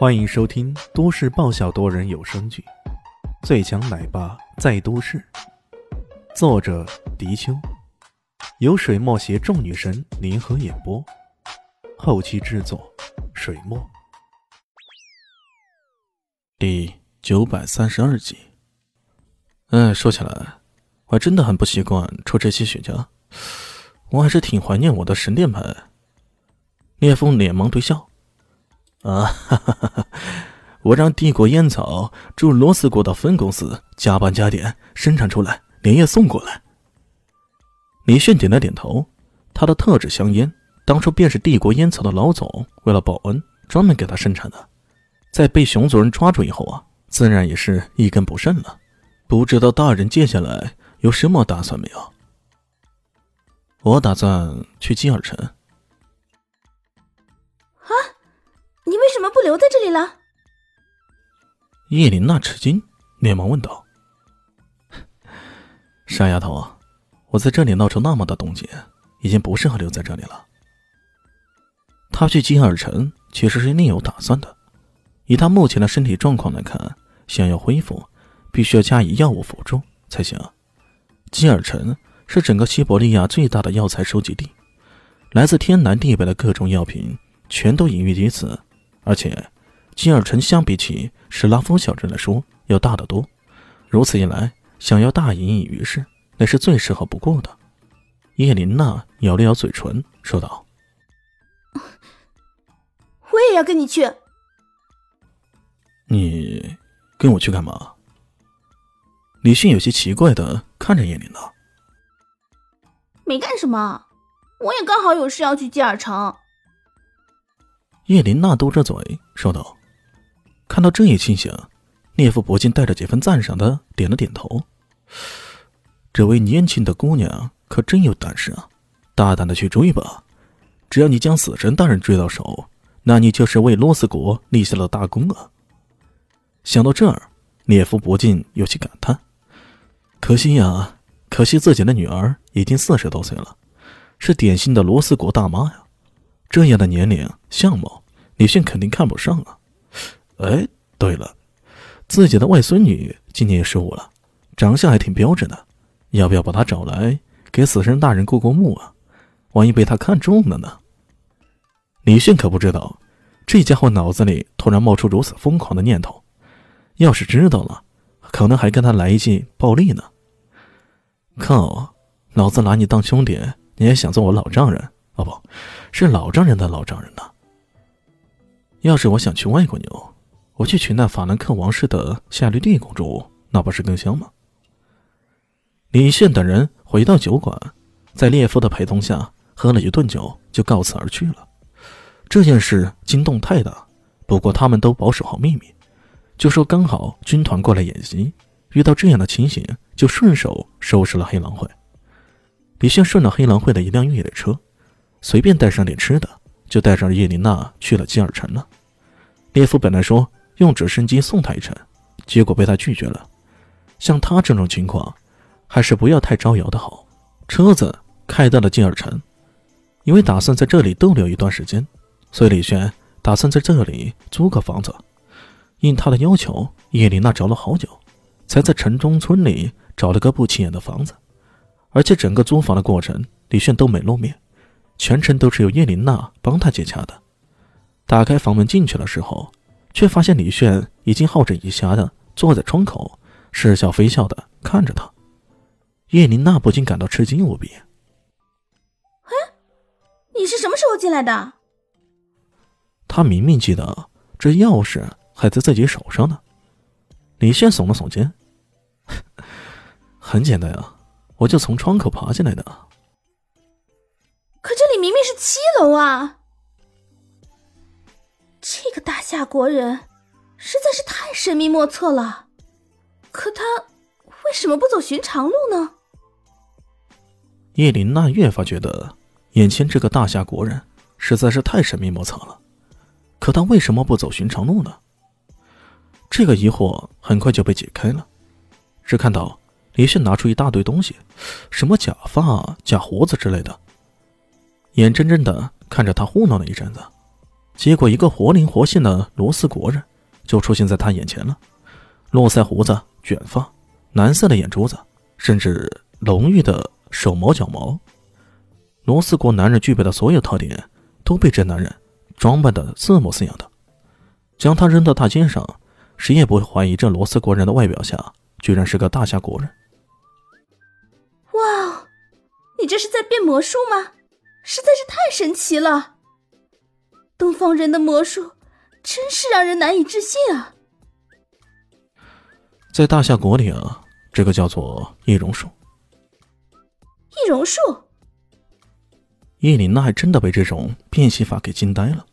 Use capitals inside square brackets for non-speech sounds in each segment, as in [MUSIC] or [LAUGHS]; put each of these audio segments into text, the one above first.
欢迎收听都市爆笑多人有声剧《最强奶爸在都市》，作者：迪秋，由水墨携众女神联合演播，后期制作：水墨。第九百三十二集。哎，说起来，我还真的很不习惯抽这些雪茄，我还是挺怀念我的神殿牌。聂风连忙对笑。啊，哈哈哈哈 [LAUGHS] 我让帝国烟草驻罗斯国的分公司加班加点生产出来，连夜送过来。李炫点了点头，他的特制香烟当初便是帝国烟草的老总为了报恩专门给他生产的，在被熊族人抓住以后啊，自然也是一根不剩了。不知道大人接下来有什么打算没有？我打算去金尔城。你为什么不留在这里了？叶琳娜吃惊，连忙问道：“ [LAUGHS] 傻丫头，我在这里闹出那么大动静，已经不适合留在这里了。”他去金耳城其实是另有打算的。以他目前的身体状况来看，想要恢复，必须要加以药物辅助才行。金耳城是整个西伯利亚最大的药材收集地，来自天南地北的各种药品全都隐喻于此。而且，金尔城相比起史拉夫小镇来说要大得多。如此一来，想要大隐隐于市，那是最适合不过的。叶琳娜咬了咬嘴唇，说道：“我也要跟你去。”“你跟我去干嘛？”李迅有些奇怪的看着叶琳娜。“没干什么，我也刚好有事要去金尔城。”叶琳娜嘟着嘴说道：“看到这一情形，聂夫不禁带着几分赞赏的点了点头。这位年轻的姑娘可真有胆识啊！大胆的去追吧，只要你将死神大人追到手，那你就是为罗斯国立下了大功啊！”想到这儿，聂夫不禁有些感叹：“可惜呀，可惜自己的女儿已经四十多岁了，是典型的罗斯国大妈呀！这样的年龄、相貌。”李迅肯定看不上啊！哎，对了，自己的外孙女今年也十五了，长相还挺标致的，要不要把她找来给死神大人过过目啊？万一被他看中了呢？李迅可不知道，这家伙脑子里突然冒出如此疯狂的念头，要是知道了，可能还跟他来一记暴力呢。靠，老子拿你当兄弟，你也想做我老丈人？哦，不是老丈人的老丈人呢？要是我想娶外国妞，我去娶那法兰克王室的夏绿蒂公主，那不是更香吗？李现等人回到酒馆，在列夫的陪同下喝了一顿酒，就告辞而去了。这件事惊动太大，不过他们都保守好秘密，就说刚好军团过来演习，遇到这样的情形，就顺手收拾了黑狼会。李现顺了黑狼会的一辆越野车，随便带上点吃的。就带上叶琳娜去了金尔城了。列夫本来说用直升机送他一程，结果被他拒绝了。像他这种情况，还是不要太招摇的好。车子开到了金尔城，因为打算在这里逗留一段时间，所以李轩打算在这里租个房子。应他的要求，叶琳娜找了好久，才在城中村里找了个不起眼的房子。而且整个租房的过程，李炫都没露面。全程都是由叶琳娜帮他接洽的。打开房门进去的时候，却发现李炫已经好整以暇的坐在窗口，似笑非笑的看着他。叶琳娜不禁感到吃惊无比。哎，你是什么时候进来的？他明明记得这钥匙还在自己手上呢。李炫耸了耸肩，[LAUGHS] 很简单啊，我就从窗口爬进来的。这里明明是七楼啊！这个大夏国人实在是太神秘莫测了。可他为什么不走寻常路呢？叶琳娜越发觉得眼前这个大夏国人实在是太神秘莫测了。可他为什么不走寻常路呢？这个疑惑很快就被解开了。只看到李迅拿出一大堆东西，什么假发、假胡子之类的。眼睁睁的看着他糊弄了一阵子，结果一个活灵活现的罗斯国人就出现在他眼前了，络腮胡子、卷发、蓝色的眼珠子，甚至浓郁的手毛脚毛。罗斯国男人具备的所有特点都被这男人装扮的似模似样的，将他扔到大街上，谁也不会怀疑这罗斯国人的外表下居然是个大夏国人。哇，你这是在变魔术吗？实在是太神奇了！东方人的魔术真是让人难以置信啊！在大夏国里啊，这个叫做易容术。易容术。叶琳娜还真的被这种变戏法给惊呆了，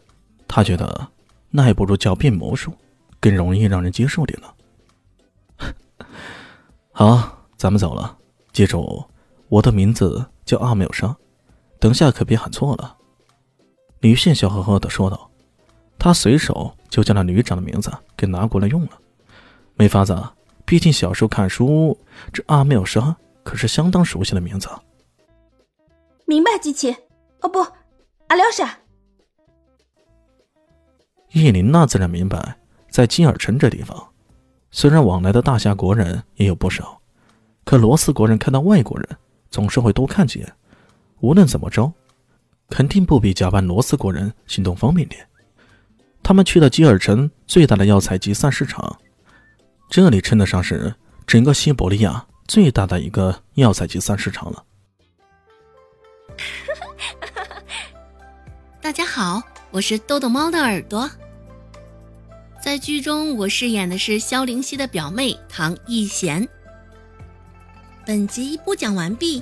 她觉得那还不如叫变魔术更容易让人接受点呢。[LAUGHS] 好，咱们走了。记住，我的名字叫阿缪莎，等下可别喊错了。吕宪笑呵呵的说道，他随手就将那旅长的名字给拿过来用了。没法子，毕竟小时候看书，这阿妙莎可是相当熟悉的名字。明白，机器。哦不，阿廖沙。叶琳娜自然明白，在金尔城这地方，虽然往来的大夏国人也有不少，可罗斯国人看到外国人总是会多看几眼。无论怎么着，肯定不比假扮罗斯国人行动方便点。他们去了基尔城最大的药材集散市场，这里称得上是整个西伯利亚最大的一个药材集散市场了。[LAUGHS] 大家好，我是豆豆猫的耳朵。在剧中，我饰演的是萧灵溪的表妹唐艺贤。本集播讲完毕，